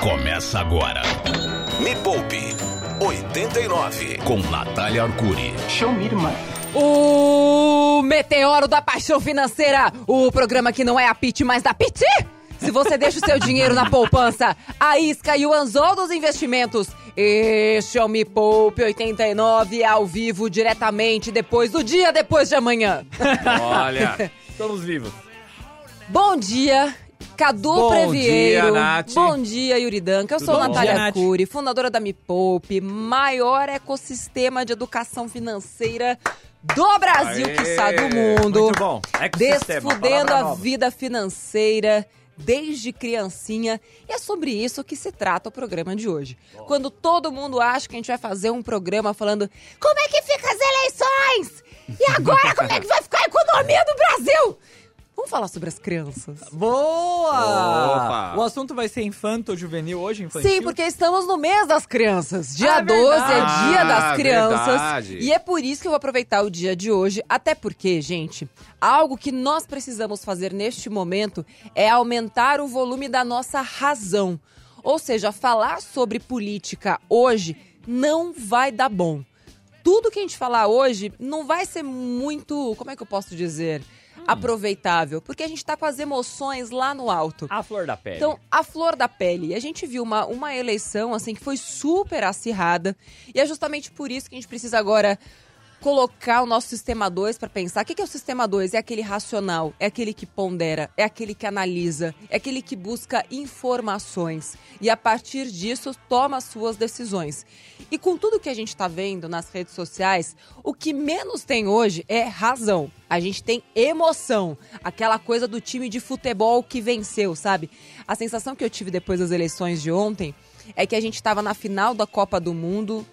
Começa agora. Me Poupe 89 com Natália Arcuri. Show me, irmã. O Meteoro da Paixão Financeira, o programa que não é a Pit, mas da Piti. Se você deixa o seu dinheiro na poupança, a Isca e o Anzol dos Investimentos. Este é o Me Poupe 89 ao vivo, diretamente depois do dia depois de amanhã. Olha, estamos vivos. Bom dia, Cadu Bom Previeiro. dia, Nath. Bom dia, Yuri Danca. Eu Tudo sou bom? Natália Bom dia. Cury, fundadora da Me Poupe, maior ecossistema de educação financeira do Brasil, Aê, quiçá do mundo. muito bom. Ecossistema, Desfudendo a nova. vida financeira desde criancinha. E é sobre isso que se trata o programa de hoje. Quando todo mundo acha que a gente vai fazer um programa falando como é que fica as eleições? E agora como é que vai ficar a economia do Brasil? Vamos falar sobre as crianças. Boa! Opa! O assunto vai ser infanto-juvenil hoje, infantil? Sim, porque estamos no mês das crianças. Dia Ah, 12 é verdade. dia das Ah, crianças. verdade. E é por isso que eu vou aproveitar o dia de hoje. Até porque, gente, algo que nós precisamos fazer neste momento é aumentar o volume da nossa razão. Ou seja, falar sobre política hoje não vai dar bom. Tudo que a gente falar hoje não vai ser muito, como é que eu posso dizer, aproveitável, porque a gente tá com as emoções lá no alto. A flor da pele. Então, a flor da pele. A gente viu uma, uma eleição, assim, que foi super acirrada. E é justamente por isso que a gente precisa agora colocar o nosso sistema 2 para pensar. O que é o sistema 2? É aquele racional, é aquele que pondera, é aquele que analisa, é aquele que busca informações. E a partir disso, toma as suas decisões. E com tudo que a gente está vendo nas redes sociais, o que menos tem hoje é razão. A gente tem emoção, aquela coisa do time de futebol que venceu, sabe? A sensação que eu tive depois das eleições de ontem é que a gente estava na final da Copa do Mundo,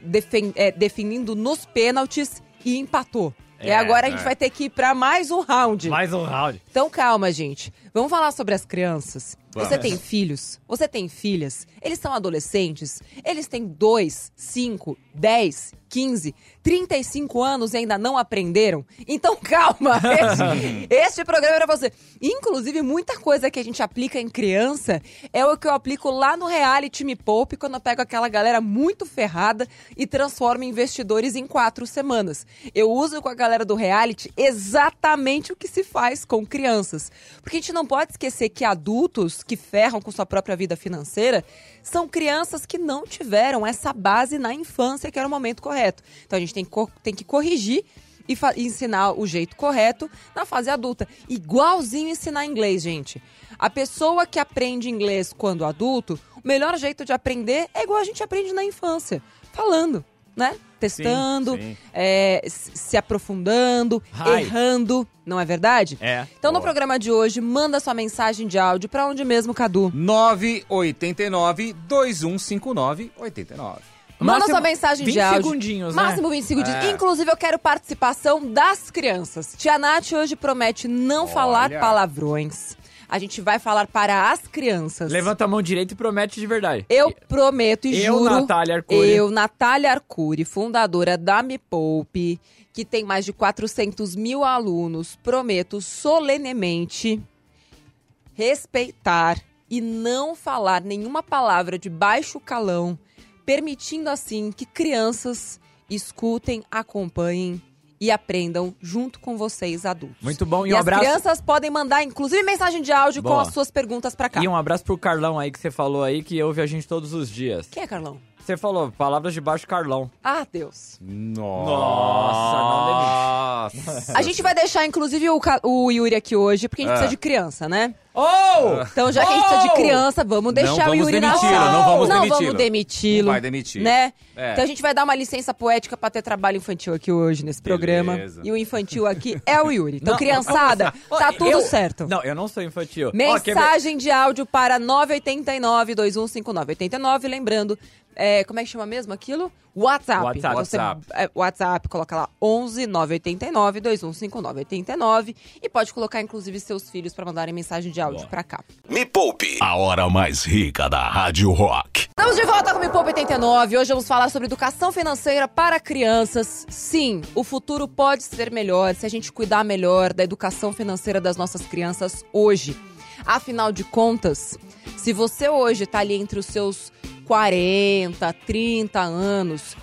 defen- é, definindo nos pênaltis e empatou. e É, agora a gente é. vai ter que ir para mais um round. Mais um round. Então calma, gente. Vamos falar sobre as crianças. Vamos. Você tem filhos? Você tem filhas? Eles são adolescentes? Eles têm 2, 5, 10, 15, 35 anos e ainda não aprenderam? Então calma! Este, este programa é pra você. Inclusive, muita coisa que a gente aplica em criança é o que eu aplico lá no reality Me Poupe, quando eu pego aquela galera muito ferrada e transformo em investidores em quatro semanas. Eu uso com a galera do reality exatamente o que se faz com crianças. Porque a gente não pode esquecer que adultos que ferram com sua própria vida financeira são crianças que não tiveram essa base na infância, que era o momento correto. Então a gente tem, que tem que corrigir e ensinar o jeito correto na fase adulta. Igualzinho ensinar inglês, gente. A pessoa que aprende inglês quando adulto, o melhor jeito de aprender é igual a gente aprende na infância, falando, né? Testando, sim. é, s- se aprofundando, Hi. errando, não é verdade? É. Então, no Boa. programa de hoje, manda sua mensagem de áudio pra onde mesmo, Cadu? 989 2159 89. Manda Máximo sua mensagem 20 de áudio. segundinhos, né? Máximo 20 segundinhos. É. Inclusive, eu quero participação das crianças. Tia Nath hoje promete não falar palavrões. A gente vai falar para as crianças. Levanta a mão direita e promete de verdade. Eu prometo e Eu, juro. Natália Arcuri. Eu, Natália Arcuri, fundadora da Me Poupe, que tem mais de 400 mil alunos, prometo solenemente respeitar e não falar nenhuma palavra de baixo calão, permitindo assim que crianças escutem, acompanhem e aprendam junto com vocês adultos. Muito bom. E, E, um as abraço. crianças podem mandar, inclusive, mensagem de áudio com Boa. as suas perguntas pra cá. E um abraço pro Carlão aí que você falou aí, que ouve a gente todos os dias. Quem é, Carlão? Você falou palavras de baixo Carlão. Ah, Deus. Nossa, A gente vai deixar, inclusive, o, Ca- o Yuri aqui hoje, porque a gente É. precisa de criança, né? Oh! Então, já que a gente precisa de criança, vamos deixar Não o vamos Yuri na demiti-lo, sala. não vamos Não demiti-lo. vamos demiti-lo. Não vai demitir. Né? É. Então a gente vai dar uma licença poética pra ter trabalho infantil aqui hoje nesse programa. Beleza. E o infantil aqui é o Yuri. Então, Não, criançada, Ó, tá tudo eu- certo. Não, eu não sou infantil. Ó, quer ver? Mensagem de áudio para 989-215989. Lembrando, é, como é que chama mesmo aquilo? WhatsApp. WhatsApp. Você, WhatsApp. é, WhatsApp, coloca lá 11 989 215989 e pode colocar inclusive seus filhos para mandarem mensagem de áudio Boa. pra cá. Me Poupe. A hora mais rica da Rádio Rock. Estamos de volta com o Me Poupa 89. Hoje vamos falar sobre educação financeira para crianças. Sim, o futuro pode ser melhor se a gente cuidar melhor da educação financeira das nossas crianças hoje. Afinal de contas, Se você hoje tá ali entre os seus 40, 30 anos,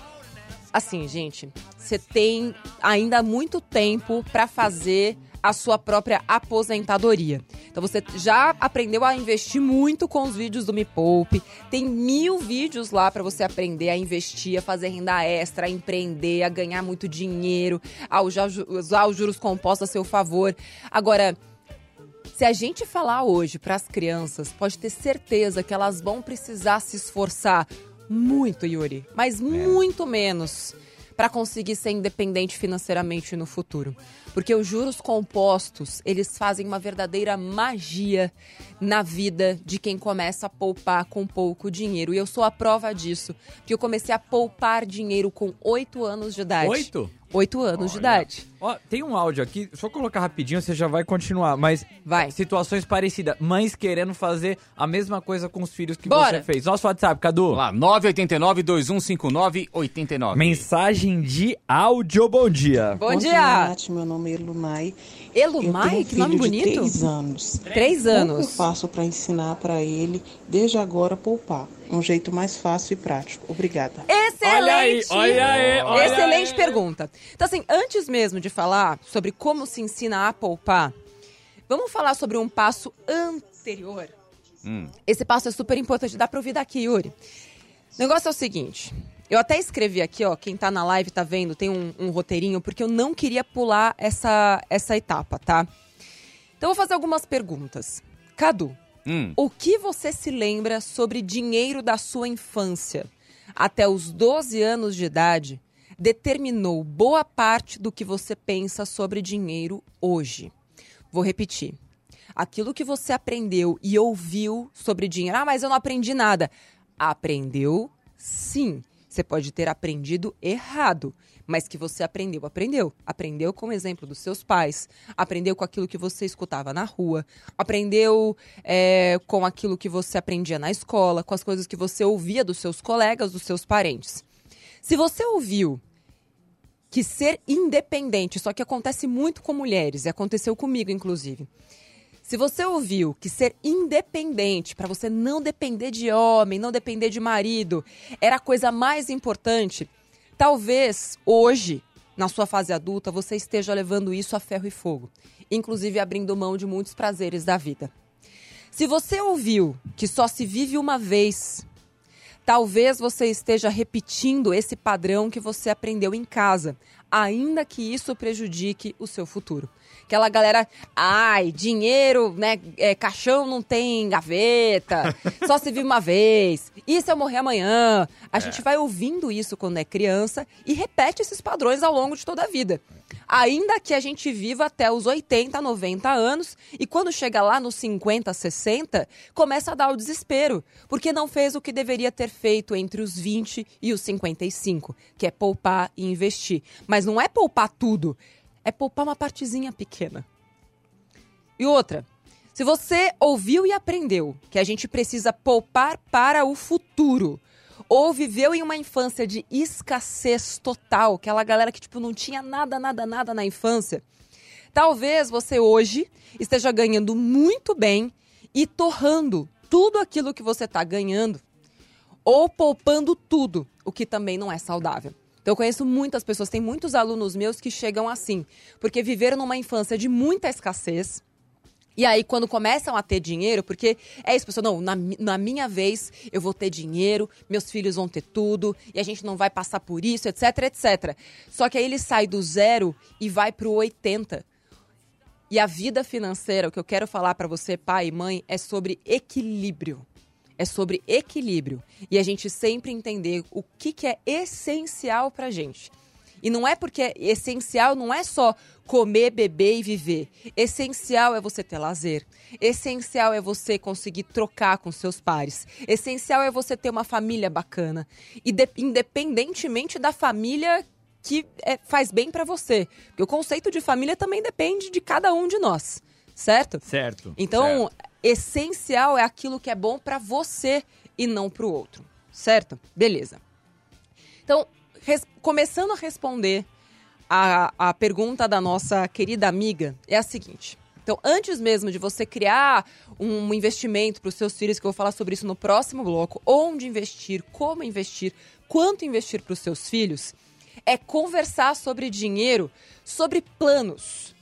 assim, gente, você tem ainda muito tempo para fazer a sua própria aposentadoria. Então você já aprendeu a investir muito com os vídeos do Me Poupe. Tem mil vídeos lá para você aprender a investir, a fazer renda extra, a empreender, a ganhar muito dinheiro, a usar os juros compostos a seu favor. Agora, se a gente falar hoje para as crianças, pode ter certeza que elas vão precisar se esforçar muito, Yuri, mas muito menos para conseguir ser independente financeiramente no futuro. Porque os juros compostos, eles fazem uma verdadeira magia na vida de quem começa a poupar com pouco dinheiro. E eu sou a prova disso, porque eu comecei a poupar dinheiro com 8 anos de idade. Oito? 8 anos de idade. Ó, tem um áudio aqui, só colocar rapidinho, você já vai continuar, mas Vai. situações parecidas. Mães querendo fazer a mesma coisa com os filhos que Bora. você fez. Nosso WhatsApp, Cadu. Vamos lá, 989-2159-89. Mensagem de áudio, bom dia. Bom, Bom dia! Nath. Meu nome é. Elumai, eu tenho um que nome bonito. De três anos. Três Como eu anos. faço para ensinar para ele, desde agora, poupar? Um jeito mais fácil e prático. Obrigada. Excelente! Olha aí, olha aí, olha Excelente aí. pergunta. Então, assim, antes mesmo de falar sobre como se ensina a poupar, vamos falar sobre um passo anterior. Hum. Esse passo é super importante. Dá pra ouvir daqui, Yuri. O negócio é o seguinte. Eu até escrevi aqui, ó, quem tá na live tá vendo, tem um, um roteirinho, porque eu não queria pular essa, essa etapa, tá? Então eu vou fazer algumas perguntas. Cadu, Hum. o que você se lembra sobre dinheiro da sua infância? Até os 12 anos de idade, determinou boa parte do que você pensa sobre dinheiro hoje. Vou repetir. Aquilo que você aprendeu e ouviu sobre dinheiro. Ah, mas eu não aprendi nada. Aprendeu sim. Você pode ter aprendido errado, mas que você aprendeu, aprendeu. Aprendeu com o exemplo dos seus pais, aprendeu com aquilo que você escutava na rua, aprendeu é, com aquilo que você aprendia na escola, com as coisas que você ouvia dos seus colegas, dos seus parentes. Se você ouviu que ser independente, só que acontece muito com mulheres, e aconteceu comigo, inclusive. Se você ouviu que ser independente, para você não depender de homem, não depender de marido, era a coisa mais importante, talvez hoje, na sua fase adulta, você esteja levando isso a ferro e fogo, inclusive abrindo mão de muitos prazeres da vida. Se você ouviu que só se vive uma vez, talvez você esteja repetindo esse padrão que você aprendeu em casa, ainda que isso prejudique o seu futuro. Aquela galera, ai, dinheiro, né? é, caixão não tem gaveta, só se vive uma vez. E se eu morrer amanhã? A gente vai ouvindo isso quando é criança e repete esses padrões ao longo de toda a vida. Ainda que a gente viva até os 80, 90 anos e quando chega lá nos 50, 60, começa a dar o desespero, porque não fez o que deveria ter feito entre os 20 e os 55, que é poupar e investir. Mas não é poupar tudo, é poupar uma partezinha pequena. E outra, se você ouviu e aprendeu que a gente precisa poupar para o futuro, ou viveu em uma infância de escassez total, aquela galera que tipo não tinha nada, nada, nada na infância, talvez você hoje esteja ganhando muito bem e torrando tudo aquilo que você está ganhando, ou poupando tudo, o que também não é saudável. Então, eu conheço muitas pessoas, tem muitos alunos meus que chegam assim, porque viveram numa infância de muita escassez. E aí, quando começam a ter dinheiro, porque é isso, pessoal, não, na, na minha vez eu vou ter dinheiro, meus filhos vão ter tudo, e a gente não vai passar por isso, etc, etc. Só que aí ele sai do zero e vai pro 80. E a vida financeira, o que eu quero falar para você, pai e mãe, é sobre equilíbrio. É sobre equilíbrio. E a gente sempre entender o que, que é essencial pra gente. E não é porque é essencial não é só comer, beber e viver. Essencial é você ter lazer. Essencial é você conseguir trocar com seus pares. Essencial é você ter uma família bacana. E de- independentemente da família que é, faz bem pra você. Porque o conceito de família também depende de cada um de nós, certo? Certo. Então, essencial é aquilo que é bom pra você e não pro outro, certo? Beleza. Então, res- começando a responder a, a pergunta da nossa querida amiga, é a seguinte: Então, antes mesmo de você criar um investimento para os seus filhos, que eu vou falar sobre isso no próximo bloco, onde investir, como investir, quanto investir para os seus filhos, é conversar sobre dinheiro, sobre planos.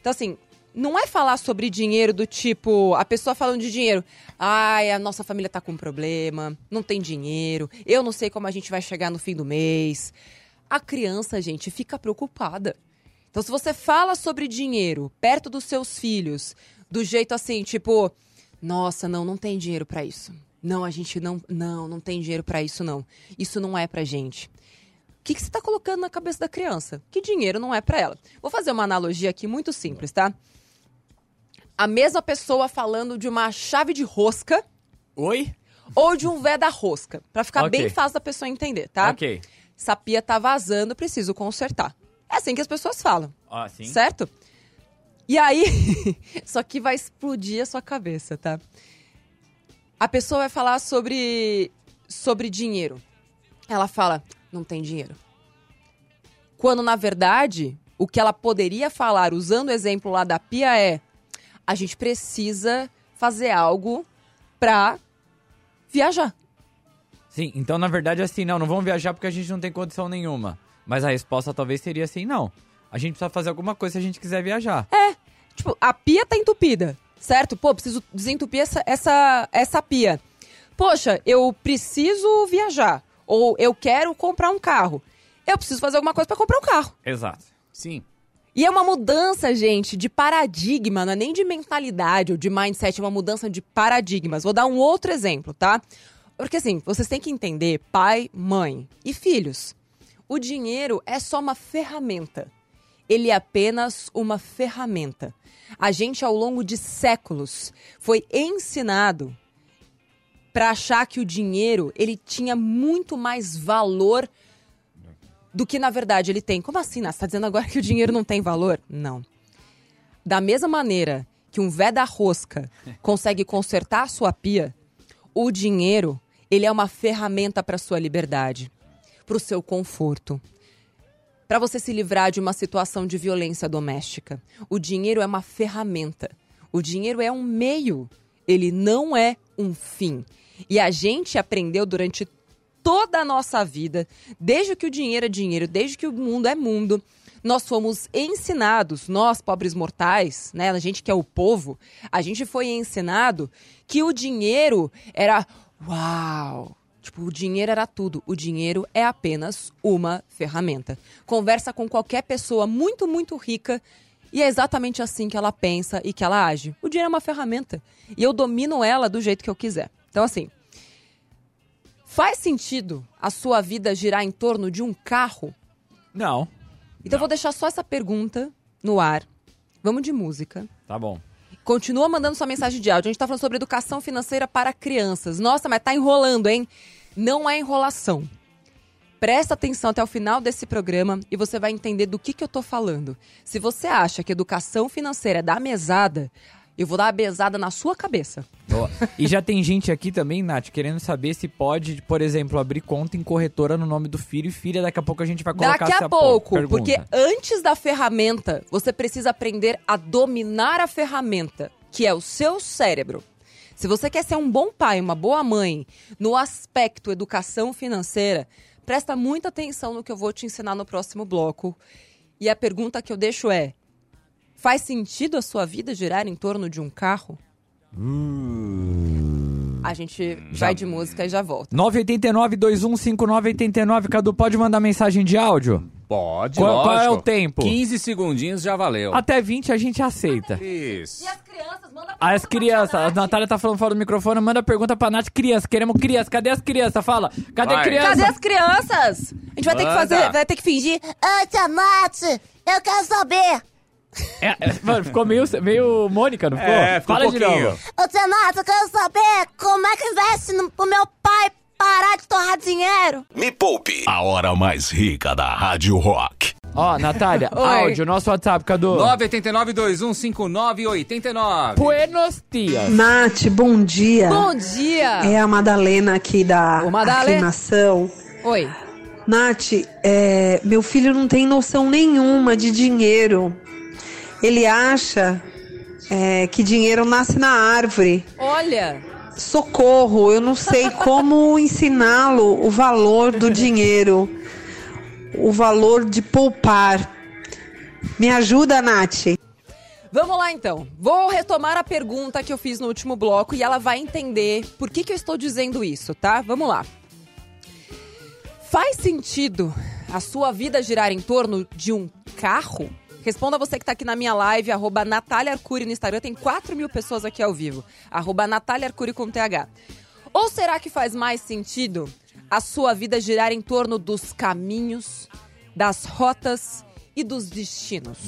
Então, assim, não é falar sobre dinheiro do tipo, a pessoa falando de dinheiro. Ai, a nossa família tá com problema, não tem dinheiro, eu não sei como a gente vai chegar no fim do mês. A criança, gente, fica preocupada. Então, se você fala sobre dinheiro perto dos seus filhos, do jeito assim, tipo, nossa, não, não tem dinheiro para isso. Não, a gente não, não, não tem dinheiro para isso não. Isso não é pra gente. O que, que você está colocando na cabeça da criança? Que dinheiro não é para ela. Vou fazer uma analogia aqui muito simples, tá? A mesma pessoa falando de uma chave de rosca Oi? ou de um vé da rosca, Pra ficar Ok. bem fácil da pessoa entender, tá? Ok. Essa pia tá vazando, preciso consertar. É assim que as pessoas falam, Ah, sim. certo? E aí, isso aqui vai explodir a sua cabeça, tá? A pessoa vai falar sobre sobre dinheiro. Ela fala: "Não tem dinheiro". Quando na verdade, o que ela poderia falar usando o exemplo lá da pia é: a gente precisa fazer algo pra viajar. Sim, então na verdade é assim, não, não vamos viajar porque a gente não tem condição nenhuma. Mas a resposta talvez seria assim, não. A gente precisa fazer alguma coisa se a gente quiser viajar. Tipo, a pia tá entupida, certo? Pô, preciso desentupir essa, essa, essa pia. Poxa, eu preciso viajar. Ou eu quero comprar um carro. Eu preciso fazer alguma coisa pra comprar um carro. Exato. Sim. E é uma mudança, gente, de paradigma, não é nem de mentalidade ou de mindset, é uma mudança de paradigmas. Vou dar um outro exemplo, tá? Porque assim, vocês têm que entender, pai, mãe e filhos. O dinheiro é só uma ferramenta. Ele é apenas uma ferramenta. A gente, ao longo de séculos, foi ensinado para achar que o dinheiro ele tinha muito mais valor do que na verdade ele tem. Como assim? Você tá dizendo agora que o dinheiro não tem valor? Não. Da mesma maneira que um vé da rosca consegue consertar a sua pia, o dinheiro, ele é uma ferramenta para sua liberdade, para o seu conforto, para você se livrar de uma situação de violência doméstica. O dinheiro é uma ferramenta. O dinheiro é um meio, ele não é um fim. E a gente aprendeu durante toda a nossa vida, desde que o dinheiro é dinheiro, desde que o mundo é mundo, nós fomos ensinados, nós pobres mortais, né, a gente que é o povo, a gente foi ensinado que o dinheiro era uau, Tipo, o dinheiro era tudo. O dinheiro é apenas uma ferramenta. Conversa com qualquer pessoa muito, muito rica e é exatamente assim que ela pensa e que ela age. O dinheiro é uma ferramenta. E eu domino ela do jeito que eu quiser. Então, assim, faz sentido a sua vida girar em torno de um carro? Não. Então, eu vou deixar só essa pergunta no ar. Vamos de música. Tá bom. Continua mandando sua mensagem de áudio. A gente tá falando sobre educação financeira para crianças. Nossa, mas tá enrolando, hein? Não é enrolação. Presta atenção até o final desse programa e você vai entender do que, que eu tô falando. Se você acha que educação financeira é da mesada, eu vou dar a mesada na sua cabeça. Boa. E já tem gente aqui também, Nath, querendo saber se pode, por exemplo, abrir conta em corretora no nome do filho e filha. Daqui a pouco a gente vai colocar Daqui a pouco, pergunta. porque antes da ferramenta, você precisa aprender a dominar a ferramenta, que é o seu cérebro. Se você quer ser um bom pai, uma boa mãe, no aspecto educação financeira, presta muita atenção no que eu vou te ensinar no próximo bloco. E a pergunta que eu deixo é: faz sentido a sua vida girar em torno de um carro? A gente vai de música e já volta. 989-215989. Cadu, pode mandar mensagem de áudio? Pode, Qual- qual é o tempo? 15 segundinhos já valeu. Até 20 a gente aceita. Isso. as crianças, manda As crianças, a Natália tá falando fora do microfone, manda pergunta pra Nath. Criança, queremos criança. Cadê as crianças? Fala. Cadê Vai. criança? Cadê as crianças? A gente vai ter que Manda. fazer, vai ter que fingir. Ô, tia Nath, eu quero saber. É, é, mano, ficou meio, meio Mônica, não ficou? É, ficou Fala um de pouquinho. novo. Ô, Nath, eu quero saber como é que investe no, pro meu pai parar de torrar dinheiro. Me poupe. A hora mais rica da Rádio Rock. Ó, Natália, Oi. áudio, nosso WhatsApp, Cadu. 989-2159-89. Buenos dias. Nath, bom dia. Bom dia! É a Madalena aqui da Ô, aclimação. Oi. Nath, é, meu filho não tem noção nenhuma de dinheiro. Ele acha é, que dinheiro nasce na árvore. Olha, Socorro, eu não sei como ensiná-lo o valor do dinheiro, o valor de poupar. Me ajuda, Nath. vamos lá então. Vou retomar a pergunta que eu fiz no último bloco e ela vai entender por que, que eu estou dizendo isso, tá? Vamos lá. Faz sentido a sua vida girar em torno de um carro? Responda você que tá aqui na minha live, arroba Natália Arcuri no Instagram. Tem 4 mil pessoas aqui ao vivo. Arroba Natália Arcuri com TH. Ou será que faz mais sentido a sua vida girar em torno dos caminhos, das rotas e dos destinos?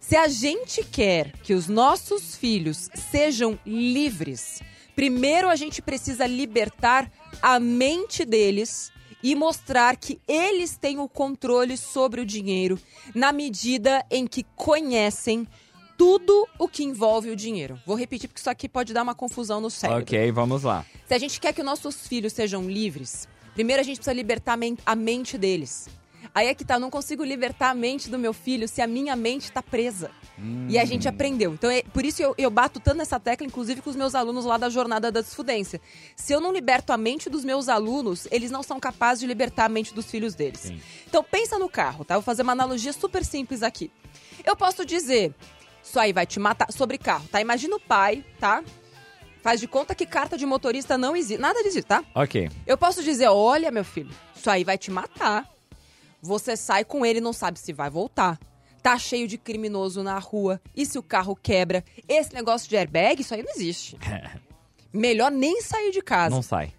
Se a gente quer que os nossos filhos sejam livres, primeiro a gente precisa libertar a mente deles e mostrar que eles têm o controle sobre o dinheiro na medida em que conhecem tudo o que envolve o dinheiro. Vou repetir porque isso aqui pode dar uma confusão no cérebro. Ok, vamos lá. Se a gente quer que os nossos filhos sejam livres, primeiro a gente precisa libertar a mente deles. Aí é que tá, eu não consigo libertar a mente do meu filho se a minha mente tá presa. E a gente aprendeu. Então, é, por isso eu, eu bato tanto nessa tecla, inclusive com os meus alunos lá da Jornada da Desfudência. Se eu não liberto a mente dos meus alunos, eles não são capazes de libertar a mente dos filhos deles. Então, pensa no carro, tá? Vou fazer uma analogia super simples aqui. Eu posso dizer, isso aí vai te matar, sobre carro, tá? Imagina o pai, tá? Faz de conta que carta de motorista não existe. Nada disso, tá? Ok. Eu posso dizer, olha, meu filho, isso aí vai te matar. Você sai com ele e não sabe se vai voltar. Tá cheio de criminoso na rua. E se o carro quebra? Esse negócio de airbag, isso aí não existe. Melhor nem sair de casa. Não sai.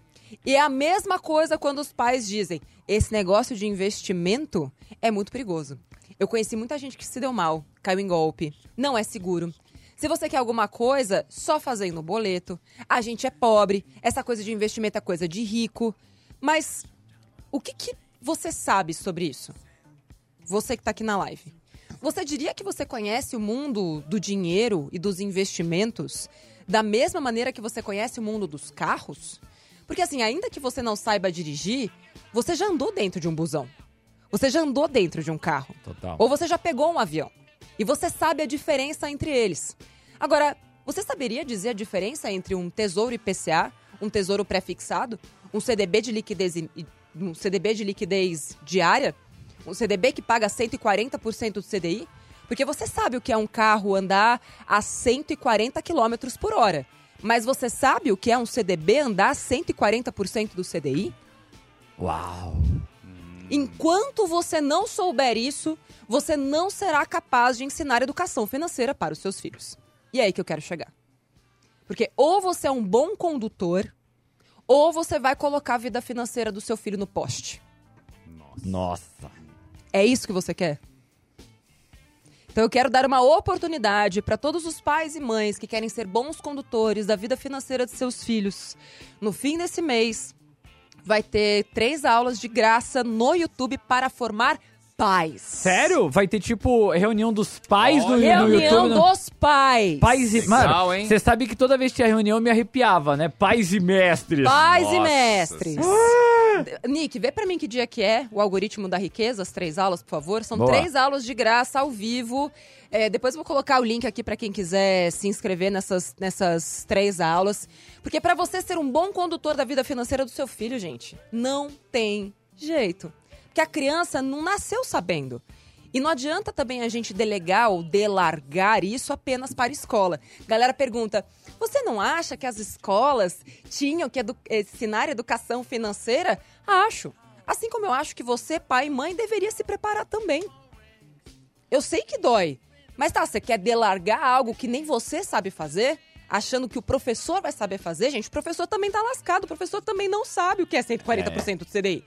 E é a mesma coisa quando os pais dizem: esse negócio de investimento é muito perigoso. Eu conheci muita gente que se deu mal, caiu em golpe, não é seguro. Se você quer alguma coisa, só fazendo boleto. A gente é pobre, essa coisa de investimento é coisa de rico. Mas o que, que você sabe sobre isso? Você que está aqui na live. Você diria que você conhece o mundo do dinheiro e dos investimentos da mesma maneira que você conhece o mundo dos carros? Porque assim, ainda que você não saiba dirigir, você já andou dentro de um busão. Você já andou dentro de um carro. Total. Ou você já pegou um avião. E você sabe a diferença entre eles. Agora, você saberia dizer a diferença entre um tesouro IPCA, um tesouro pré-fixado, um CDB de liquidez, um CDB de liquidez diária, um CDB que paga 140% do CDI? Porque você sabe o que é um carro andar a 140 km por hora. Mas você sabe o que é um CDB andar a 140% do CDI? Uau. Enquanto você não souber isso, você não será capaz de ensinar educação financeira para os seus filhos. E é aí que eu quero chegar. Porque ou você é um bom condutor, ou você vai colocar a vida financeira do seu filho no poste. Nossa. É isso que você quer? Então eu quero dar uma oportunidade para todos os pais e mães que querem ser bons condutores da vida financeira de seus filhos. No fim desse mês, vai ter três aulas de graça no YouTube para formar pais. Sério? Vai ter tipo reunião dos pais no, no Reunião YouTube? no- dos pais. Pais e. Legal, Mano, hein? você sabe que toda vez que tinha reunião eu me arrepiava, né? Pais e mestres. Pais e Nossa mestres. Nick, vê pra mim que dia que é o algoritmo da riqueza, as três aulas, por favor. São Boa. três aulas de graça ao vivo. É, depois eu vou colocar o link aqui pra quem quiser se inscrever nessas, nessas três aulas. Porque pra você ser um bom condutor da vida financeira do seu filho, gente, não tem jeito. A criança não nasceu sabendo. E não adianta também a gente delegar ou delargar isso apenas para a escola. Galera pergunta: você não acha que as escolas tinham que edu- ensinar educação financeira? Acho. Assim como eu acho que você, pai e mãe, deveria se preparar também. Eu sei que dói. Mas tá, você quer delargar algo que nem você sabe fazer? Achando que o professor vai saber fazer? Gente, o professor também tá lascado. O professor também não sabe o que é 140% do CDI.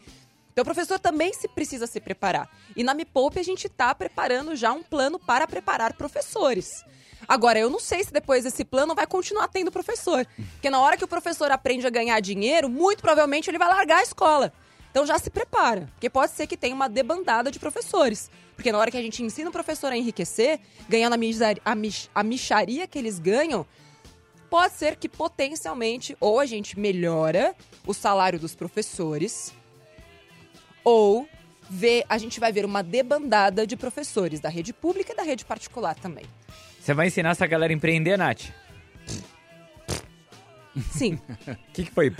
Então o professor também se precisa se preparar. E na Me Poupe a gente tá preparando já um plano para preparar professores. Agora, eu não sei se depois esse plano vai continuar tendo professor. Porque na hora que o professor aprende a ganhar dinheiro, muito provavelmente ele vai largar a escola. Então já se prepara, porque pode ser que tenha uma debandada de professores. Porque na hora que a gente ensina o professor a enriquecer, ganhando a, misari- a, mich- a micharia que eles ganham, pode ser que potencialmente ou a gente melhora o salário dos professores, ou ver, a gente vai ver uma debandada de professores da rede pública e da rede particular também. Você vai ensinar essa galera a empreender, Nath? Sim, O que, que foi? O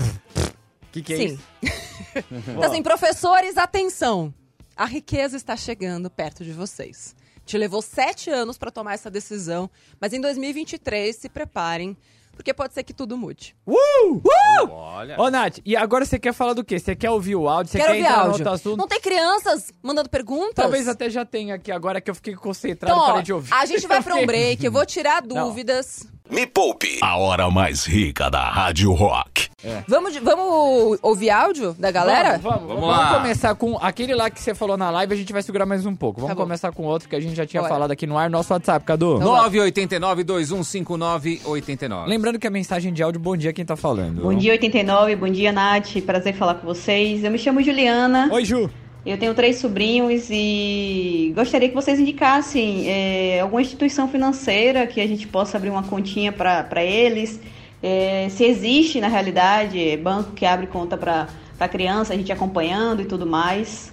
que, que é sim. isso? Então, assim, professores, atenção! A riqueza está chegando perto de vocês. Te levou sete anos para tomar essa decisão, mas em 2023 se preparem, porque pode ser que tudo mude. Olha. Ô, Nath, e agora você quer falar do quê? Você quer ouvir o áudio? Você Quero quer ouvir entrar no áudio. outro assunto? Não tem crianças mandando perguntas? Talvez até já tenha aqui agora que eu fiquei concentrado Então, e ó, parei de ouvir. a gente vai pra um break, eu vou tirar Não. dúvidas. Me Poupe. A hora mais rica da Rádio Rock. Vamos, de- vamos ouvir áudio da galera? Vamos, vamos, Vamos vamos lá. começar com aquele lá que você falou na live, a gente vai segurar mais um pouco. Vamos Tá começar com outro que a gente já tinha Bora. falado aqui no ar, nosso WhatsApp, Cadu. Então vai. 989-2159-89. Lembrando que a mensagem de áudio, bom dia quem tá falando. Bom dia 89, bom dia Nath, prazer falar com vocês. Eu me chamo Juliana, Oi, Ju. Eu tenho três sobrinhos e gostaria que vocês indicassem é, alguma instituição financeira que a gente possa abrir uma continha para eles. É, se existe na realidade é, banco que abre conta para criança, a gente acompanhando e tudo mais.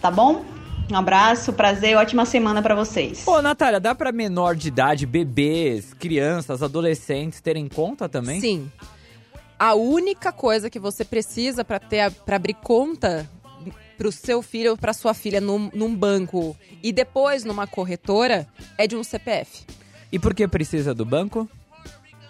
Tá bom? Um abraço, prazer, ótima semana para vocês. Ô, Natália, dá pra menor de idade, bebês, crianças, adolescentes terem conta também? Sim. A única coisa que você precisa para ter para abrir conta pro seu filho ou pra sua filha num, num banco e depois numa corretora é de um CPF. E por que precisa do banco?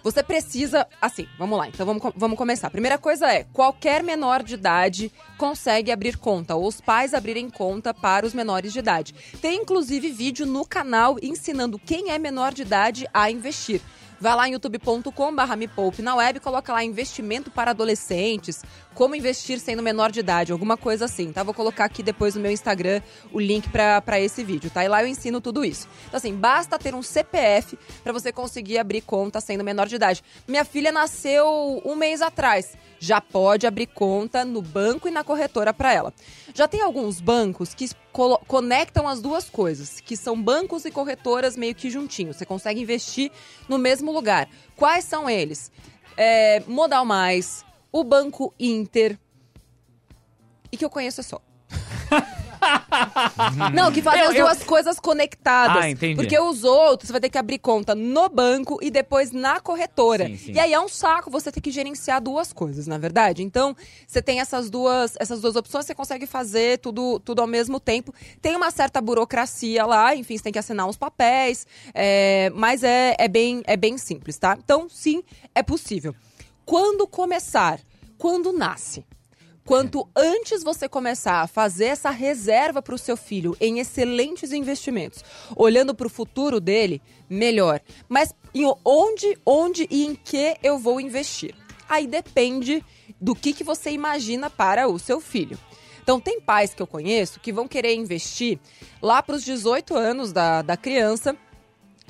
Você precisa. Assim, vamos lá. Então vamos, vamos começar. Primeira coisa é: qualquer menor de idade consegue abrir conta, ou os pais abrirem conta para os menores de idade. Tem inclusive vídeo no canal ensinando quem é menor de idade a investir. Vai lá em youtube.com/barra me poupe na web, coloca lá investimento para adolescentes, como investir sendo menor de idade, alguma coisa assim, tá? Vou colocar aqui depois no meu Instagram o link para esse vídeo, tá? E lá eu ensino tudo isso. Então, assim, basta ter um CPF para você conseguir abrir conta sendo menor de idade. Minha filha nasceu um mês atrás. Já pode abrir conta no banco e na corretora para ela. Já tem alguns bancos que conectam as duas coisas, que são bancos e corretoras meio que juntinhos. Você consegue investir no mesmo lugar. Quais são eles? É, Modal Mais, o Banco Inter. E que eu conheço é só. Não, que fazem Eu- as eu- duas coisas conectadas. Ah, entendi. Porque os outros você vai ter que abrir conta no banco e depois na corretora. Sim, sim. E aí é um saco você ter que gerenciar duas coisas, na verdade. Então, você tem essas duas, essas duas opções, você consegue fazer tudo, tudo ao mesmo tempo. Tem uma certa burocracia lá, enfim, você tem que assinar uns papéis, é, mas é, é, bem, é bem simples, tá? Então, sim, é possível. Quando começar? Quando nasce. Quanto antes você começar a fazer essa reserva para o seu filho em excelentes investimentos, olhando para o futuro dele, melhor. Mas em onde, onde e em que eu vou investir? Aí depende do que, que você imagina para o seu filho. Então, tem pais que eu conheço que vão querer investir lá para os 18 anos da, da criança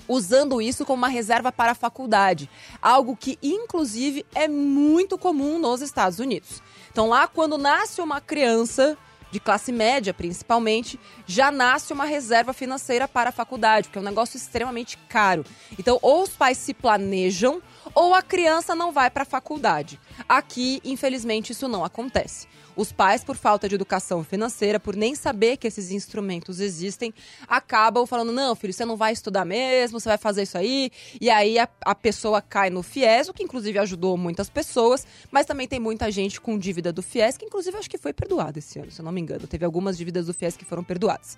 usando isso como uma reserva para a faculdade, algo que inclusive é muito comum nos Estados Unidos. Então lá quando nasce uma criança de classe média, principalmente, já nasce uma reserva financeira para a faculdade, porque é um negócio extremamente caro. Então, ou os pais se planejam, ou a criança não vai para a faculdade. Aqui, infelizmente, isso não acontece. Os pais, por falta de educação financeira, por nem saber que esses instrumentos existem, acabam falando: não, filho, você não vai estudar mesmo, você vai fazer isso aí. E aí a, a pessoa cai no FIES, o que inclusive ajudou muitas pessoas, mas também tem muita gente com dívida do FIES, que inclusive acho que foi perdoada esse ano, se eu não me engano. Teve algumas dívidas do FIES que foram perdoadas.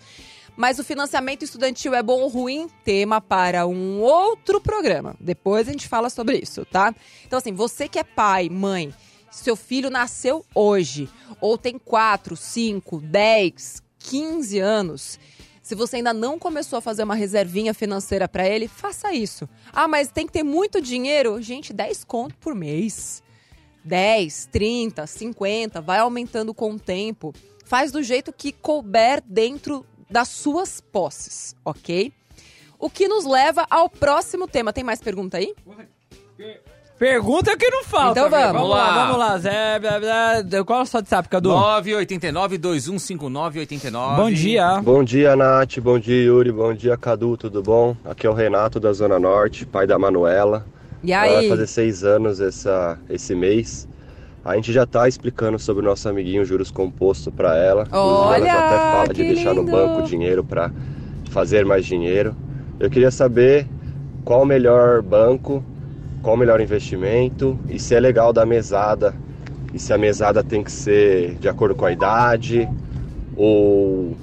Mas o financiamento estudantil é bom ou ruim? Tema para um outro programa. Depois a gente fala sobre isso, tá? Então, assim, você que é pai, mãe, seu filho nasceu hoje, ou tem 4, 5, 10, 15 anos. Se você ainda não começou a fazer uma reservinha financeira para ele, faça isso. Ah, mas tem que ter muito dinheiro? Gente, 10 conto por mês. 10, 30, 50, vai aumentando com o tempo. Faz do jeito que couber dentro das suas posses, ok? O que nos leva ao próximo tema. Tem mais pergunta aí? Pergunta que não falta. Então vamos. Vamos lá, Vamos lá. vamos lá. Zé, blá, blá. Qual é o seu WhatsApp, Cadu? 989-2159-89. Bom dia. Bom dia, Nath. Bom dia, Yuri. Bom dia, Cadu. Tudo bom? Aqui é o Renato da Zona Norte, pai da Manuela. E Ela vai aí? fazer seis anos essa, esse mês. A gente já tá explicando sobre o nosso amiguinho juros composto para ela. Olha, ela já até fala de que deixar no lindo. banco dinheiro para fazer mais dinheiro. Eu queria saber qual o melhor banco, qual o melhor investimento e se é legal dar mesada. E se a mesada tem que ser de acordo com a idade ou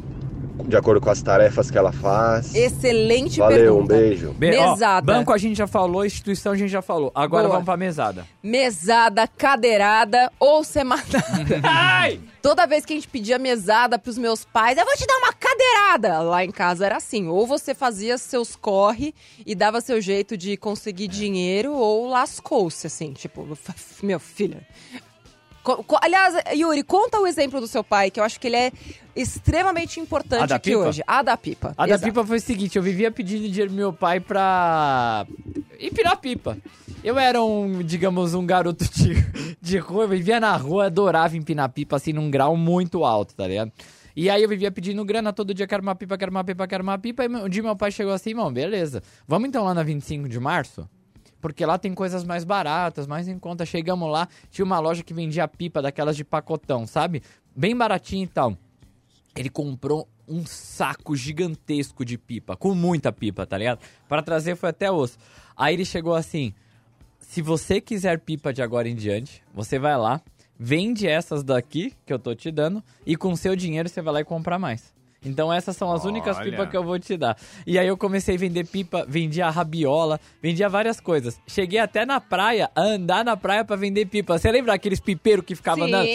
de acordo com as tarefas que ela faz. Excelente Valeu, um pergunta. beijo. Be- ó, Mesada. banco a gente já falou, instituição a gente já falou. Agora Boa. vamos pra mesada. Mesada, cadeirada ou semanada. Ai! Toda vez que a gente pedia mesada pros meus pais, eu vou te dar uma cadeirada. Lá em casa era assim, ou você fazia seus corre e dava seu jeito de conseguir dinheiro, ou lascou-se, assim, tipo, meu filho. Aliás, Yuri, conta o exemplo do seu pai, que eu acho que ele é extremamente importante da aqui pipa? hoje. A da pipa. A da Exato. pipa foi o seguinte, eu vivia pedindo dinheiro pro meu pai pra empinar pipa. Eu era um, digamos, um garoto de, de rua, eu vivia na rua, adorava empinar pipa, assim, num grau muito alto, tá ligado? E aí eu vivia pedindo grana todo dia, quero uma pipa, quero uma pipa, quero uma pipa. E um dia meu pai chegou assim, irmão, beleza. Vamos então lá na 25 de março? Porque lá tem coisas mais baratas, mais em conta. Chegamos lá, tinha uma loja que vendia pipa daquelas de pacotão, sabe? Bem baratinho e tal. Ele comprou um saco gigantesco de pipa, com muita pipa, tá ligado? Para trazer foi até osso. Aí ele chegou assim: se você quiser pipa de agora em diante, você vai lá, vende essas daqui que eu tô te dando e com seu dinheiro você vai lá e comprar mais. Então essas são as únicas Olha. pipas que eu vou te dar. E aí eu comecei a vender pipa, vendia rabiola, vendia várias coisas. Cheguei até na praia, a andar na praia pra vender pipa. Você lembra aqueles pipeiros que ficavam andando?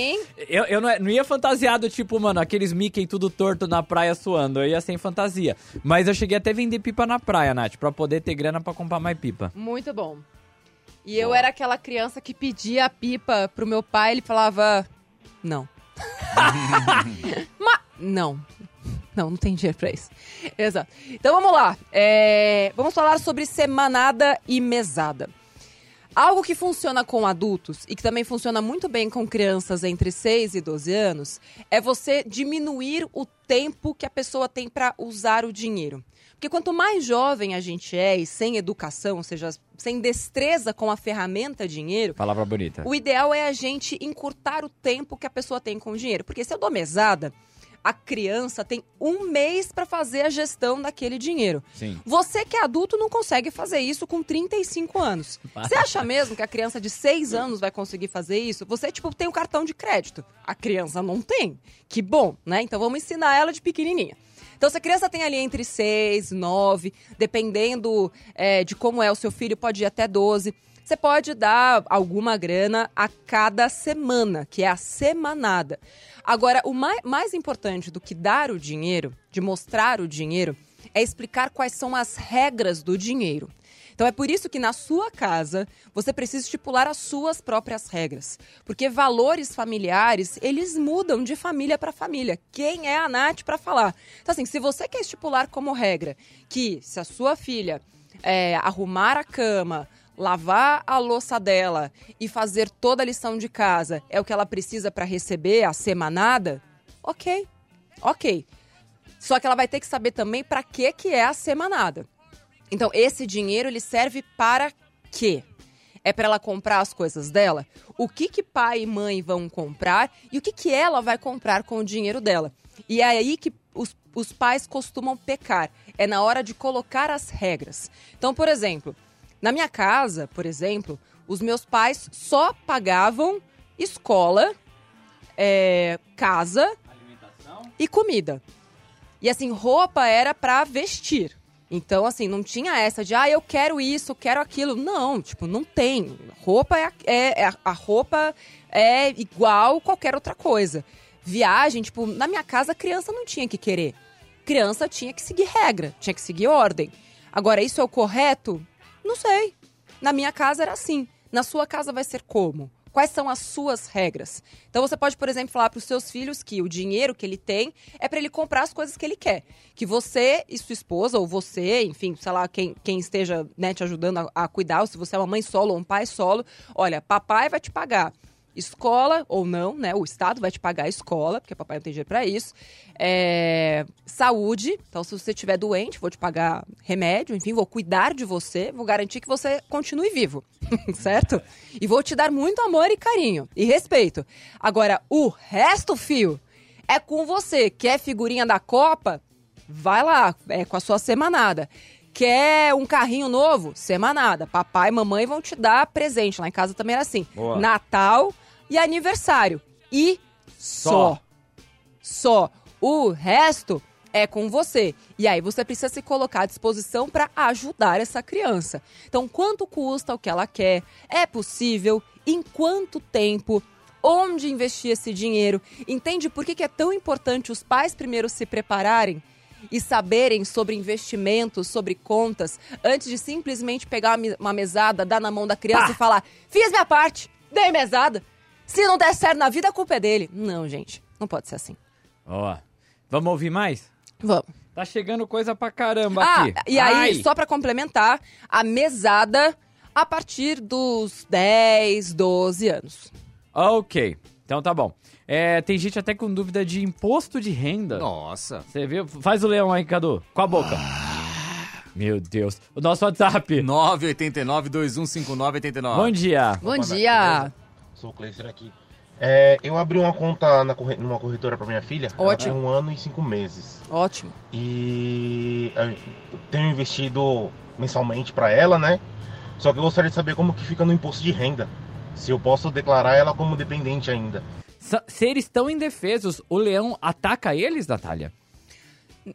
Eu, eu não, não ia fantasiado, tipo, mano, aqueles Mickey tudo torto na praia suando. Eu ia sem fantasia. Mas eu cheguei até a vender pipa na praia, Nath, pra poder ter grana pra comprar mais pipa. Muito bom. E eu era aquela criança que pedia a pipa pro meu pai, ele falava: Não. Mas. Não. Não, não tem dinheiro pra isso. Exato. Então vamos lá. É, Vamos falar sobre semanada e mesada. Algo que funciona com adultos e que também funciona muito bem com crianças entre 6 e 12 anos é você diminuir o tempo que a pessoa tem para usar o dinheiro. Porque quanto mais jovem a gente é e sem educação, ou seja, sem destreza com a ferramenta dinheiro, Palavra bonita. o ideal é a gente encurtar o tempo que a pessoa tem com o dinheiro. Porque se eu dou mesada, a criança tem um mês para fazer a gestão daquele dinheiro. Sim. Você que é adulto não consegue fazer isso com 35 anos. Você acha mesmo que a criança de 6 anos vai conseguir fazer isso? Você, tipo, tem um cartão de crédito. A criança não tem. Que bom, né? Então vamos ensinar ela de pequenininha. Então, se a criança tem ali entre 6, 9, dependendo é, de como é o seu filho, pode ir até 12. Você pode dar alguma grana a cada semana, que é a semanada. Agora, o mai- mais importante do que dar o dinheiro, de mostrar o dinheiro, é explicar quais são as regras do dinheiro. Então é por isso que na sua casa você precisa estipular as suas próprias regras. Porque valores familiares, eles mudam de família para família. Quem é a Nath para falar? Então assim, se você quer estipular como regra que se a sua filha é, arrumar a cama, lavar a louça dela e fazer toda a lição de casa é o que ela precisa para receber a semanada, ok, ok. Só que ela vai ter que saber também para que que é a semanada. Então, esse dinheiro ele serve para quê? É para ela comprar as coisas dela? O que que pai e mãe vão comprar e o que que ela vai comprar com o dinheiro dela? E é aí que os, os pais costumam pecar. É na hora de colocar as regras. Então, por exemplo, na minha casa, por exemplo, os meus pais só pagavam escola, é, casa e comida. E assim, roupa era pra vestir. Então, assim, não tinha essa de, ah, eu quero isso, eu quero aquilo. Não, tipo, não tem. Roupa é, é, é a- roupa é igual qualquer outra coisa. Viagem, tipo, na minha casa criança não tinha que querer. Criança tinha que seguir regra, tinha que seguir ordem. Agora, isso é o correto? Não sei. Na minha casa era assim. Na sua casa vai ser como? Quais são as suas regras? Então você pode, por exemplo, falar para os seus filhos que o dinheiro que ele tem é para ele comprar as coisas que ele quer. Que você e sua esposa, ou você, enfim, sei lá, quem, quem esteja né, te ajudando a, a cuidar, ou se você é uma mãe solo ou um pai solo, olha, papai vai te pagar escola ou não, né? O Estado vai te pagar a escola, porque papai não tem dinheiro pra isso. É, saúde, então se você estiver doente, vou te pagar remédio, enfim, vou cuidar de você, vou garantir que você continue vivo, certo? E vou te dar muito amor e carinho e respeito. Agora, o resto, fio, é com você. Quer figurinha da Copa? Vai lá, é com a sua semanada. Quer um carrinho novo? Semanada. Papai e mamãe vão te dar presente. Lá em casa também era assim. Boa. Natal e aniversário. E só. Só. O resto é com você. E aí você precisa se colocar à disposição para ajudar essa criança. Então, quanto custa o que ela quer? É possível? Em quanto tempo? Onde investir esse dinheiro? Entende por que, que é tão importante os pais primeiro se prepararem e saberem sobre investimentos, sobre contas, antes de simplesmente pegar uma me- uma mesada, dar na mão da criança e falar: fiz minha parte, dei mesada. Se não der certo na vida, a culpa é dele. Não, gente, não pode ser assim. Ó, vamos ouvir mais? Vamos. Tá chegando coisa pra caramba Ah, aqui. e aí, Ai. só pra complementar, a mesada a partir dos 10, 12 anos. Ok, então tá bom. É, tem gente até com dúvida de imposto de renda. Nossa. Você viu? Faz o leão aí, Cadu. Com a boca. Meu Deus. O nosso WhatsApp. 989-2159-89. Bom dia. Bom dia. Sou o Cleiser aqui. É, eu abri uma conta na corre- numa corretora para minha filha. Ela Ótimo. tem um ano e cinco meses. Ótimo. E eu tenho investido mensalmente para ela, né? Só que eu gostaria de saber como que fica no imposto de renda. Se eu posso declarar ela como dependente ainda. Se se eles estão indefesos, o leão ataca eles, Natália?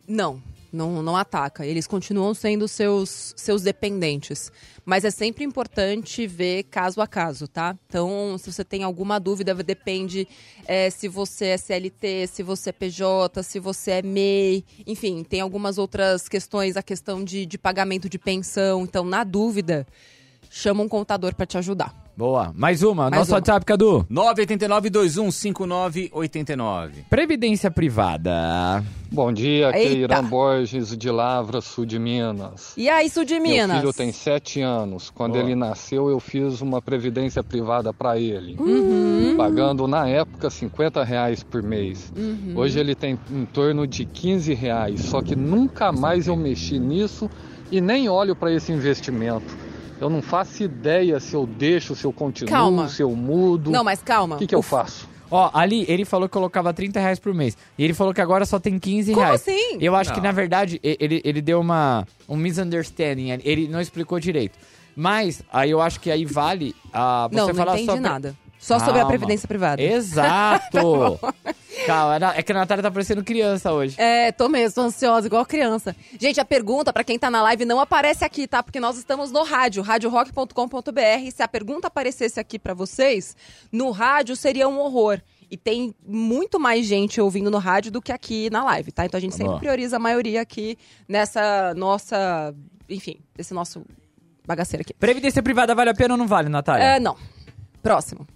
Não, não, não ataca. Eles continuam sendo seus, seus dependentes. Mas é sempre importante ver caso a caso, tá? Então, se você tem alguma dúvida, depende é, se você é CLT, se você é PJ, se você é MEI. Enfim, tem algumas outras questões, a questão de, de pagamento de pensão. Então, na dúvida, chama um contador para te ajudar. Boa. Mais uma. Mais nosso uma. WhatsApp, Cadu. 989-2159-89. Previdência privada. Bom dia, aqui é. Irã Borges de Lavra, sul de Minas. E aí, sul de Minas? Meu filho tem sete anos. Quando Boa. ele nasceu, eu fiz uma previdência privada para ele, Uhum. pagando na época 50 reais por mês. Uhum. Hoje ele tem em torno de 15 reais, só que nunca mais eu mexi nisso e nem olho para esse investimento. Eu não faço ideia se eu deixo, se eu continuo, Calma. se eu mudo. Não, mas calma. O que, que eu faço? Ó, ali, ele falou que colocava 30 reais por mês. E ele falou que agora só tem 15 Como reais. assim? Eu acho que, Não. na verdade, ele, ele deu uma um misunderstanding. Ele não explicou direito. Mas, aí eu acho que aí vale a você Não, não falar entendi sobre... nada. Só sobre a Calma. previdência privada. Exato! Calma, era- é que a Natália tá parecendo criança hoje. É, tô mesmo, tô ansiosa, igual criança. Gente, a pergunta pra quem tá na live não aparece aqui, tá? Porque nós estamos no rádio, radiorock.com.br. Se a pergunta aparecesse aqui pra vocês, no rádio seria um horror. E tem muito mais gente ouvindo no rádio do que aqui na live, tá? Então a gente sempre prioriza a maioria aqui nessa nossa. Enfim, esse nosso bagaceiro aqui. Previdência privada vale a pena ou não vale, Natália? É, não. Próximo.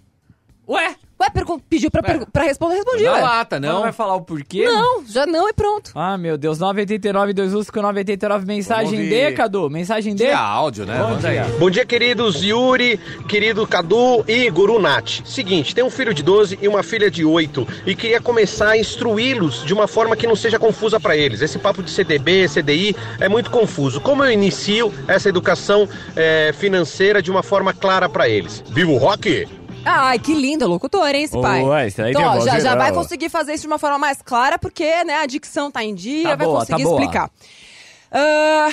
Ué? Ué, pediu pra, pergu- pra responder, respondi, Na ué. lata, Não não. vai falar o porquê? Não, já não e pronto. Ah, meu Deus. 989 2 989 Mensagem Vamos D, ouvir. Cadu. Mensagem D. De áudio, né? Bom Manda aí. dia. Bom dia, queridos Yuri, querido Cadu e Guru Nath. Seguinte, tem um filho de 12 e uma filha de 8 e queria começar a instruí-los de uma forma que não seja confusa para eles. Esse papo de CDB, CDI é muito confuso. Como eu inicio essa educação eh, financeira de uma forma clara para eles? Viva o rock! Ai, que lindo, locutor, hein, esse pai? Ué, isso aí então, tem ó, já, já vai conseguir fazer isso de uma forma mais clara, porque né, a dicção tá em dia, Tá vai boa, conseguir tá explicar. Ah,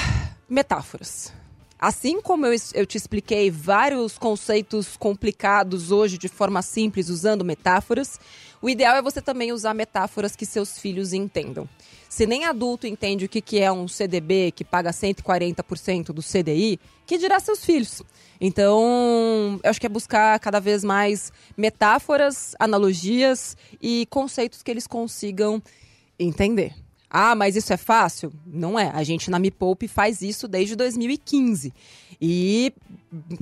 metáforas. Assim como eu, eu te expliquei vários conceitos complicados hoje de forma simples usando metáforas, o ideal é você também usar metáforas que seus filhos entendam. Se nem adulto entende o que, que é um CDB que paga 140% do CDI, que dirá seus filhos? Então, eu acho que é buscar cada vez mais metáforas, analogias e conceitos que eles consigam entender. Ah, mas isso é fácil? Não é. A gente na Me Poupe faz isso desde 2015. E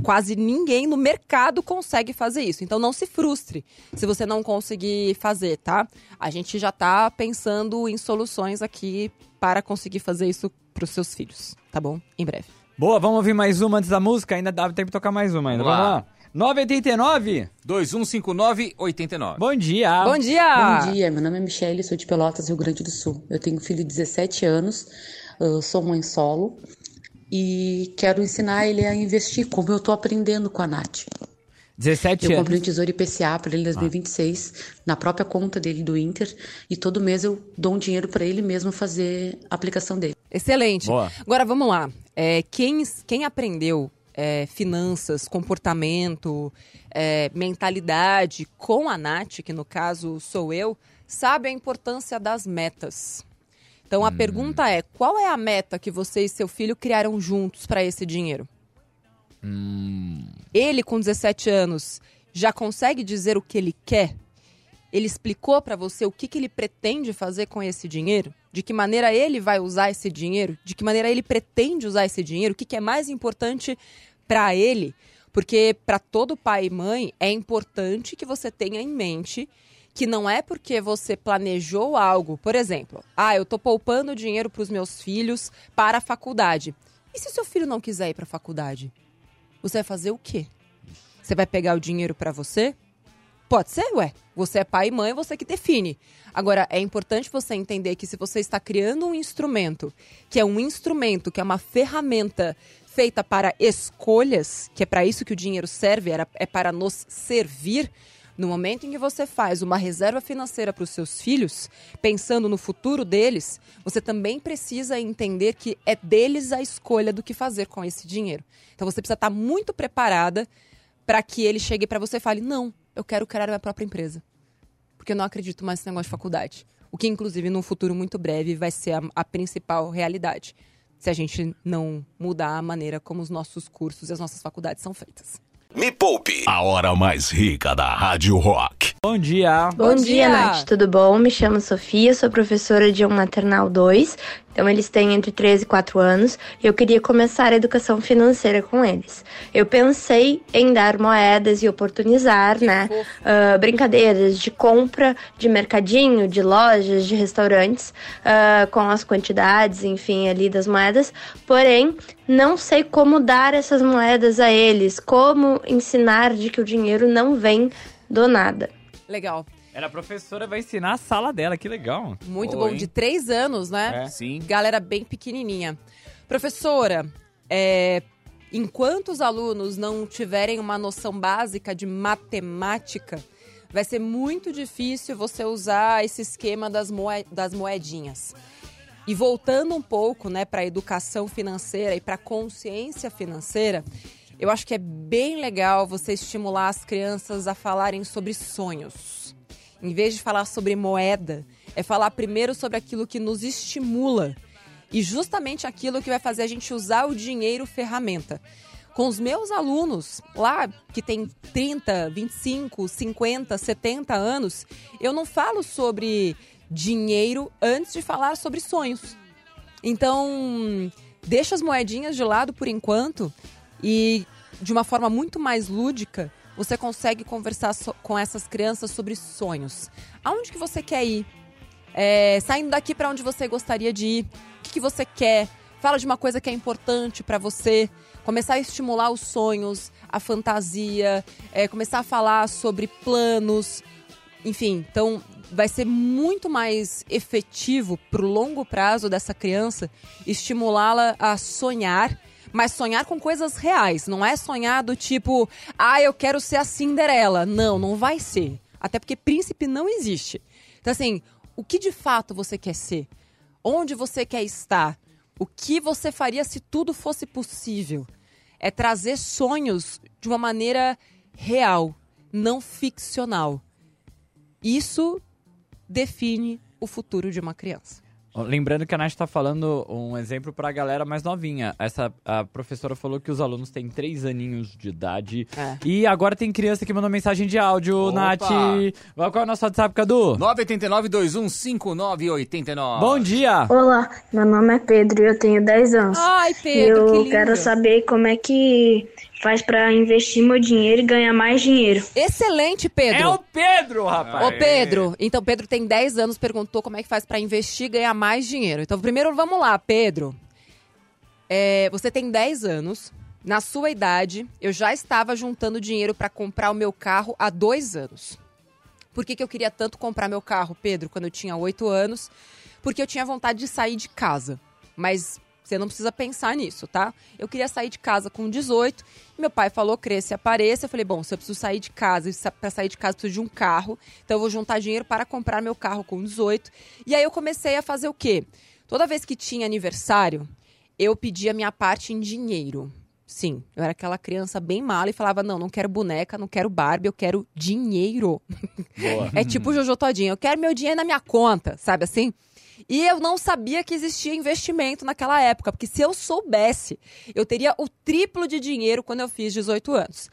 quase ninguém no mercado consegue fazer isso. Então não se frustre se você não conseguir fazer, tá? A gente já tá pensando em soluções aqui para conseguir fazer isso para os seus filhos, tá bom? Em breve. Boa, vamos ouvir mais uma antes da música? Ainda dá tempo de tocar mais uma ainda. Vamos Vamos lá. Lá. 989? 2159-89. Bom dia. Bom dia. Bom dia, meu nome é Michele, sou de Pelotas, Rio Grande do Sul. Eu tenho um filho de 17 anos, eu sou mãe solo e quero ensinar ele a investir, como eu tô aprendendo com a Nath. 17 Eu anos. comprei um tesouro IPCA para ele em 2026, na própria conta dele do Inter, e todo mês eu dou um dinheiro para ele mesmo fazer a aplicação dele. Excelente. Boa. Agora vamos lá. É, quem, quem aprendeu é, finanças, comportamento, é, mentalidade com a Nath, que no caso sou eu, sabe a importância das metas. Então a pergunta é: qual é a meta que você e seu filho criaram juntos para esse dinheiro? Ele, com 17 anos, já consegue dizer o que ele quer? Ele explicou para você o que, que ele pretende fazer com esse dinheiro? De que maneira ele vai usar esse dinheiro? De que maneira ele pretende usar esse dinheiro? O que, que é mais importante para ele? Porque para todo pai e mãe é importante que você tenha em mente que não é porque você planejou algo, por exemplo, ah, eu tô poupando dinheiro para os meus filhos para a faculdade. E se seu filho não quiser ir para a faculdade? Você vai fazer o quê? Você vai pegar o dinheiro para você? Pode ser, ué. Você é pai e mãe, você que define. Agora, é importante você entender que se você está criando um instrumento, que é um instrumento, que é uma ferramenta feita para escolhas, que é para isso que o dinheiro serve, era, é para nos servir. No momento em que você faz uma reserva financeira para os seus filhos, pensando no futuro deles, você também precisa entender que é deles a escolha do que fazer com esse dinheiro. Então você precisa estar muito preparada para que ele chegue para você e fale: Não, eu quero criar minha própria empresa. Porque eu não acredito mais nesse negócio de faculdade. O que, inclusive, num futuro muito breve vai ser a, a principal realidade. Se a gente não mudar a maneira como os nossos cursos e as nossas faculdades são feitas. Me Poupe. A hora mais rica da Rádio Rock. Bom dia. Bom, dia, Nath. Tudo bom? Me chamo Sofia, sou professora de um maternal 2. Então, eles têm entre 3 e 4 anos e eu queria começar a educação financeira com eles. Eu pensei em dar moedas e oportunizar, né? ah, brincadeiras de compra de mercadinho, de lojas, de restaurantes, ah, com as quantidades, enfim, ali das moedas. Porém, não sei como dar essas moedas a eles, como ensinar de que o dinheiro não vem do nada. Legal. Ela a professora vai ensinar a sala dela, que legal. Muito Boa, bom, de três anos, né? É. Sim. Galera bem pequenininha. Professora, é, enquanto os alunos não tiverem uma noção básica de matemática, vai ser muito difícil você usar esse esquema das, moe- das moedinhas. E voltando um pouco né, para a educação financeira e para a consciência financeira, eu acho que é bem legal você estimular as crianças a falarem sobre sonhos. Em vez de falar sobre moeda, é falar primeiro sobre aquilo que nos estimula. E justamente aquilo que vai fazer a gente usar o dinheiro ferramenta. Com os meus alunos lá, que tem 30, 25, 50, 70 anos, eu não falo sobre dinheiro antes de falar sobre sonhos. Então, deixa as moedinhas de lado por enquanto e de uma forma muito mais lúdica, você consegue conversar so- com essas crianças sobre sonhos. Aonde que você quer ir? É, saindo daqui para onde você gostaria de ir? O que, que você quer? Fala de uma coisa que é importante para você. Começar a estimular os sonhos, a fantasia, é, começar a falar sobre planos, enfim, então vai ser muito mais efetivo pro longo prazo dessa criança estimulá-la a sonhar, mas sonhar com coisas reais. Não é sonhar do tipo, ah, eu quero ser a Cinderela. Não, não vai ser. Até porque príncipe não existe. Então, assim, o que de fato você quer ser? Onde você quer estar? O que você faria se tudo fosse possível? É trazer sonhos de uma maneira real, não ficcional. Isso define o futuro de uma criança. Lembrando que a Nath tá falando um exemplo pra galera mais novinha. Essa a professora falou que os alunos têm três aninhos de idade. É. E agora tem criança que mandou mensagem de áudio, Opa! Nath. Qual é o nosso WhatsApp, Cadu? 989-215989. Bom dia! Olá, meu nome é Pedro e eu tenho 10 anos. Ai, E Pedro, eu que lindo. quero saber como é que faz pra investir meu dinheiro e ganhar mais dinheiro. Excelente, Pedro. É o Pedro, rapaz! Ô, Pedro, então Pedro tem 10 anos, perguntou como é que faz pra investir e ganhar mais dinheiro. Então, primeiro, vamos lá, Pedro. É, você tem 10 anos, na sua idade, eu já estava juntando dinheiro para comprar o meu carro há dois anos. Por que, que eu queria tanto comprar meu carro, Pedro, quando eu tinha oito anos? Porque eu tinha vontade de sair de casa. Mas você não precisa pensar nisso, tá? Eu queria sair de casa com 18. Meu pai falou, cresça e apareça. Eu falei, bom, se eu preciso sair de casa, para sair de casa eu preciso de um carro. Então eu vou juntar dinheiro para comprar meu carro com 18. E aí eu comecei a fazer o quê? Toda vez que tinha aniversário, eu pedia minha parte em dinheiro. Sim, eu era aquela criança bem mala e falava: não, não quero boneca, não quero Barbie, eu quero dinheiro. É tipo o Jojo Todinho, eu quero meu dinheiro na minha conta, sabe assim? E eu não sabia que existia investimento naquela época, porque se eu soubesse, eu teria o triplo de dinheiro quando eu fiz 18 anos.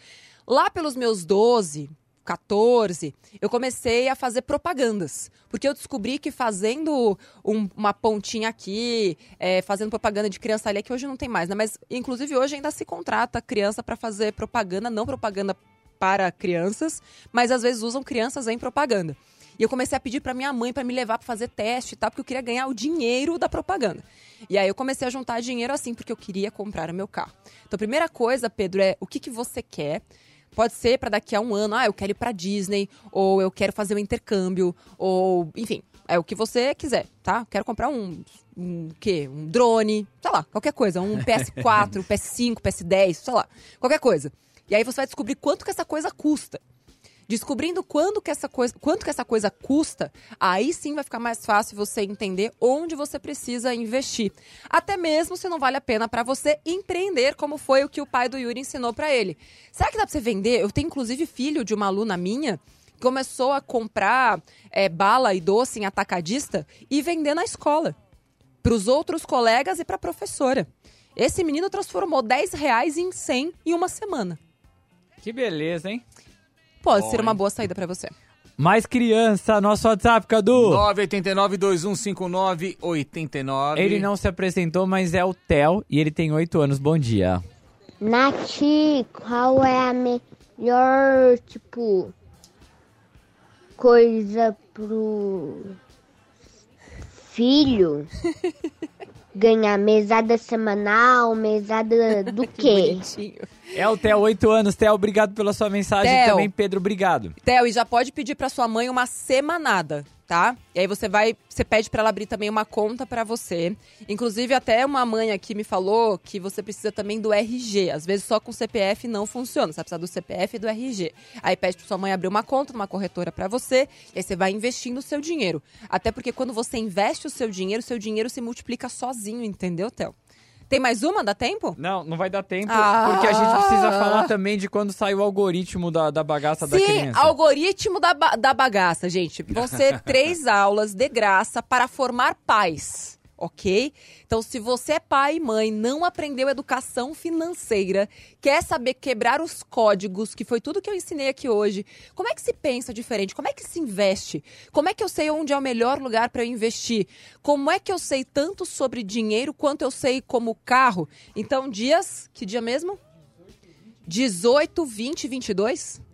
Lá pelos meus 12, 14, eu comecei a fazer propagandas. Porque eu descobri que fazendo um- uma pontinha aqui, é, fazendo propaganda de criança ali, é que hoje não tem mais, né? Mas, inclusive, hoje ainda se contrata criança para fazer propaganda, não propaganda para crianças, mas às vezes usam crianças em propaganda. E eu comecei a pedir para minha mãe para me levar para fazer teste e tal, porque eu queria ganhar o dinheiro da propaganda. E aí eu comecei a juntar dinheiro assim, porque eu queria comprar o meu carro. Então, a primeira coisa, Pedro, é o que, que você quer. Pode ser para daqui a um ano, ah, eu quero ir para Disney, ou eu quero fazer um intercâmbio, ou enfim, é o que você quiser, tá? Quero comprar um, um quê? Um drone, sei lá, qualquer coisa, um PS4, PS5, PS10, sei lá, qualquer coisa. E aí você vai descobrir quanto que essa coisa custa. Descobrindo quando que essa coisa, quanto que essa coisa custa, aí sim vai ficar mais fácil você entender onde você precisa investir. Até mesmo se não vale a pena para você empreender, como foi o que o pai do Yuri ensinou para ele. Será que dá para você vender? Eu tenho inclusive filho de uma aluna minha que começou a comprar é, bala e doce em atacadista e vender na escola para os outros colegas e para a professora. Esse menino transformou 10 reais em 100 em uma semana. Que beleza, hein? Pode ser uma boa saída para você. Mais criança, nosso WhatsApp, Cadu. 989-2159-89. Ele não se apresentou, mas é o Theo e ele tem 8 anos. Bom dia. Nath, qual é a melhor, tipo, coisa pro filho ganhar mesada semanal, mesada do quê? É o Theo, 8 anos. Theo, obrigado pela sua mensagem. Theo. Também, Pedro, obrigado. Theo, e já pode pedir para sua mãe uma semanada, tá? E aí você vai, você pede para ela abrir também uma conta para você. Inclusive até uma mãe aqui me falou que você precisa também do RG. Às vezes só com CPF não funciona, você precisa do CPF e do RG. Aí pede para sua mãe abrir uma conta numa corretora para você, e aí você vai investindo o seu dinheiro. Até porque quando você investe o seu dinheiro, o seu dinheiro se multiplica sozinho, entendeu, Theo? Tem mais uma? Dá tempo? Não, não vai dar tempo, Ah. porque a gente precisa falar também de quando sai o algoritmo da, da bagaça da Sim, criança. algoritmo da, da bagaça, gente. Vão ser três aulas de graça para formar pais, ok? Então, se você é pai e mãe, não aprendeu educação financeira, quer saber quebrar os códigos, que foi tudo que eu ensinei aqui hoje, como é que se pensa diferente? Como é que se investe? Como é que eu sei onde é o melhor lugar para eu investir? Como é que eu sei tanto sobre dinheiro quanto eu sei como carro? Então, dias, que dia mesmo? 18, 20 e 22?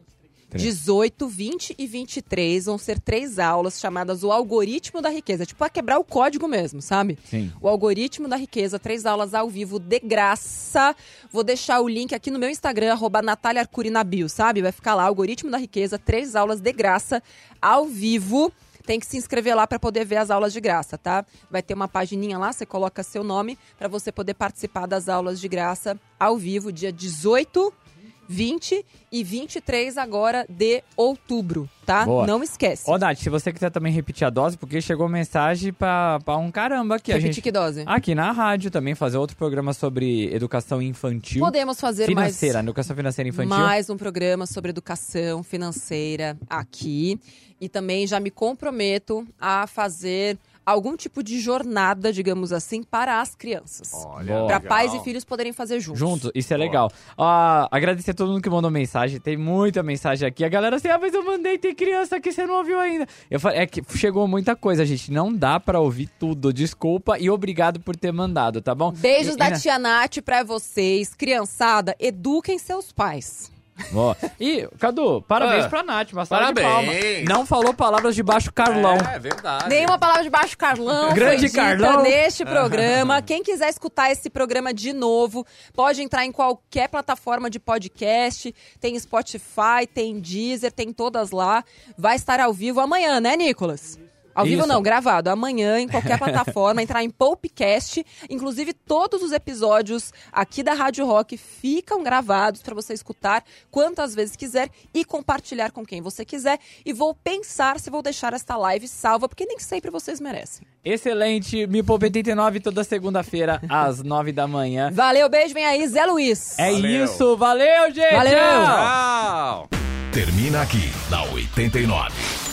18, 20 e 23 vão ser três aulas chamadas o algoritmo da riqueza. Tipo, a quebrar o código mesmo, sabe? Sim. O algoritmo da riqueza, três aulas ao vivo de graça. Vou deixar o link aqui no meu Instagram, arroba Natália bio, sabe? Vai ficar lá, algoritmo da riqueza, três aulas de graça ao vivo. Tem que se inscrever lá para poder ver as aulas de graça, tá? Vai ter uma pagininha lá, você coloca seu nome para você poder participar das aulas de graça ao vivo, dia 18, 20 e 23 agora de outubro, tá? Boa. Não esquece. Ô, Nath, se você quiser também repetir a dose, porque chegou mensagem pra, pra um caramba aqui. a Repetir gente... que dose? Aqui na rádio também, fazer outro programa sobre educação infantil. Podemos fazer mais- financeira, educação financeira infantil. Mais um programa sobre educação financeira aqui. E também já me comprometo a fazer algum tipo de jornada, digamos assim, para as crianças. Boa. Para pais e filhos poderem fazer juntos. Juntos, isso é legal. Ah, agradecer a todo mundo que mandou mensagem. Tem muita mensagem aqui. A galera assim, ah, mas eu mandei, tem criança aqui, você não ouviu ainda. Eu falei, é que chegou muita coisa, gente. Não dá pra ouvir tudo. Desculpa e obrigado por ter mandado, tá bom? Beijos E- da e- tia Nath pra vocês. Criançada, eduquem seus pais. Ó, E, Cadu, parabéns Ah, pra Nath, uma salva de parabéns. Não falou palavras de baixo Carlão. É verdade. Nenhuma palavra de baixo Carlão Grande Carlão. neste programa. Quem quiser escutar esse programa de novo, pode entrar em qualquer plataforma de podcast. Tem Spotify, tem Deezer, tem todas lá. Vai estar ao vivo amanhã, né, Nicolas? Ao vivo Isso. não, gravado. Amanhã, em qualquer plataforma, entrar em Popcast. Inclusive, todos os episódios aqui da Rádio Rock ficam gravados para você escutar quantas vezes quiser e compartilhar com quem você quiser. E vou pensar se vou deixar esta live salva, porque nem sempre vocês merecem. Excelente, Me Poupa 89 toda segunda-feira às 9 da manhã. Valeu, beijo, vem aí, Zé Luiz. É isso, valeu, gente! Valeu. Tchau. Termina aqui na 89.